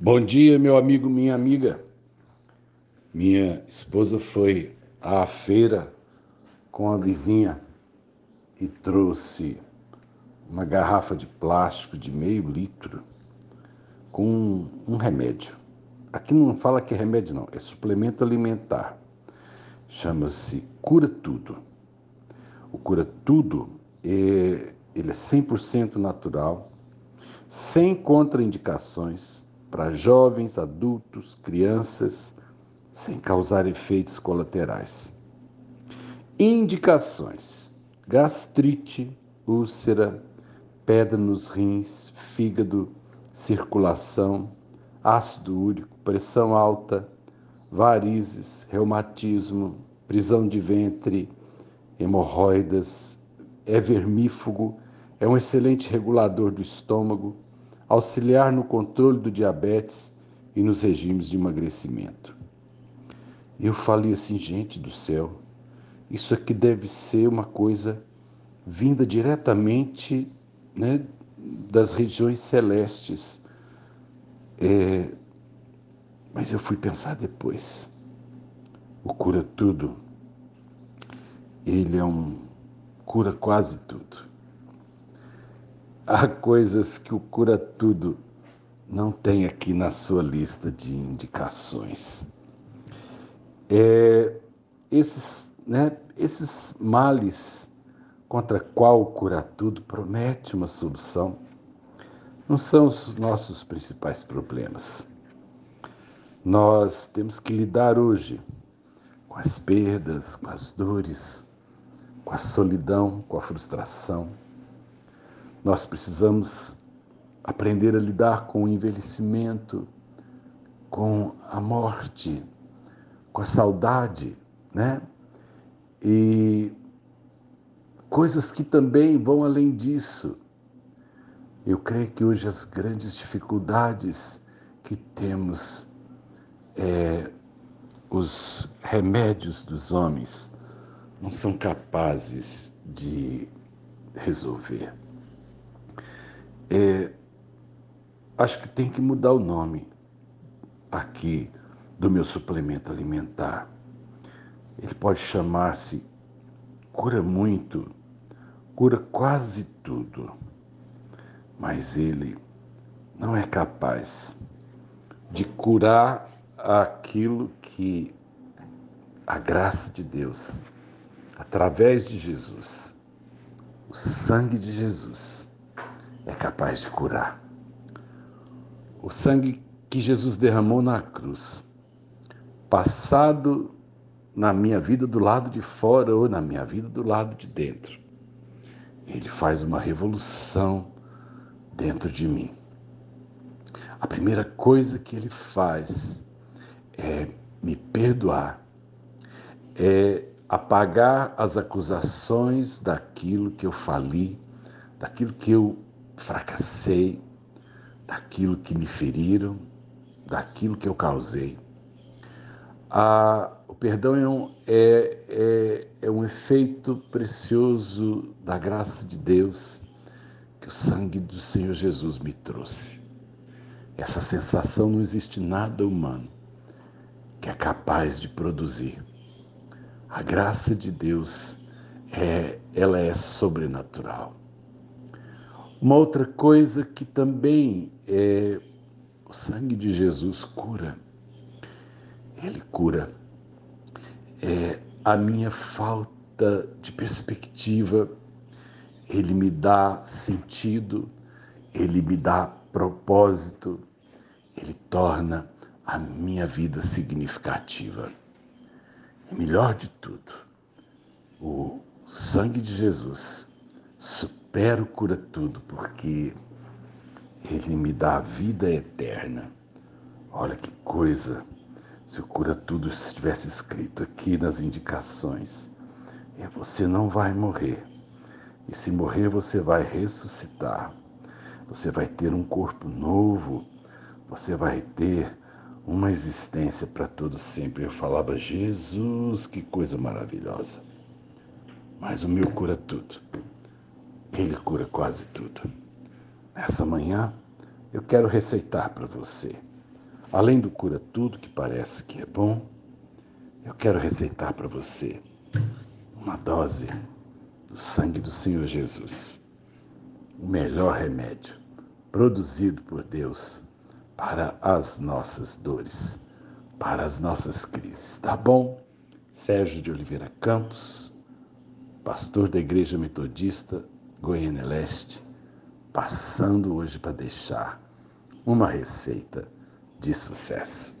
Bom dia, meu amigo, minha amiga. Minha esposa foi à feira com a vizinha e trouxe uma garrafa de plástico de meio litro com um remédio. Aqui não fala que é remédio, não, é suplemento alimentar. Chama-se Cura Tudo. O Cura Tudo é, ele é 100% natural, sem contraindicações para jovens, adultos, crianças, sem causar efeitos colaterais. Indicações: gastrite, úlcera, pedra nos rins, fígado, circulação, ácido úrico, pressão alta, varizes, reumatismo, prisão de ventre, hemorroidas, é vermífugo, é um excelente regulador do estômago, auxiliar no controle do diabetes e nos regimes de emagrecimento. Eu falei assim, gente do céu, isso aqui deve ser uma coisa vinda diretamente né, das regiões celestes. É, mas eu fui pensar depois. O cura tudo, ele é um cura quase tudo. Há coisas que o cura tudo não tem aqui na sua lista de indicações. É, esses, né, esses males contra qual o cura tudo promete uma solução não são os nossos principais problemas. Nós temos que lidar hoje com as perdas, com as dores, com a solidão, com a frustração nós precisamos aprender a lidar com o envelhecimento, com a morte, com a saudade, né? E coisas que também vão além disso. Eu creio que hoje as grandes dificuldades que temos é, os remédios dos homens não são capazes de resolver. É, acho que tem que mudar o nome aqui do meu suplemento alimentar. Ele pode chamar-se Cura Muito, Cura Quase Tudo, mas ele não é capaz de curar aquilo que a graça de Deus, através de Jesus, o sangue de Jesus, é capaz de curar. O sangue que Jesus derramou na cruz, passado na minha vida do lado de fora ou na minha vida do lado de dentro, ele faz uma revolução dentro de mim. A primeira coisa que ele faz é me perdoar, é apagar as acusações daquilo que eu fali, daquilo que eu fracassei, daquilo que me feriram, daquilo que eu causei. Ah, o perdão é um, é, é, é um efeito precioso da graça de Deus que o sangue do Senhor Jesus me trouxe. Essa sensação não existe nada humano que é capaz de produzir. A graça de Deus é, ela é sobrenatural. Uma outra coisa que também é o sangue de Jesus cura. Ele cura é a minha falta de perspectiva. Ele me dá sentido, ele me dá propósito, ele torna a minha vida significativa. E melhor de tudo, o sangue de Jesus supera o cura tudo, porque ele me dá a vida eterna. Olha que coisa! Se o cura tudo estivesse escrito aqui nas indicações, é, você não vai morrer. E se morrer, você vai ressuscitar. Você vai ter um corpo novo. Você vai ter uma existência para todo sempre. Eu falava, Jesus, que coisa maravilhosa. Mas o meu cura tudo. Ele cura quase tudo. Nessa manhã, eu quero receitar para você além do cura tudo que parece que é bom, eu quero receitar para você uma dose do sangue do Senhor Jesus, o melhor remédio produzido por Deus para as nossas dores, para as nossas crises. Tá bom? Sérgio de Oliveira Campos, pastor da Igreja Metodista Goiânia Leste, passando hoje para deixar uma receita de sucesso.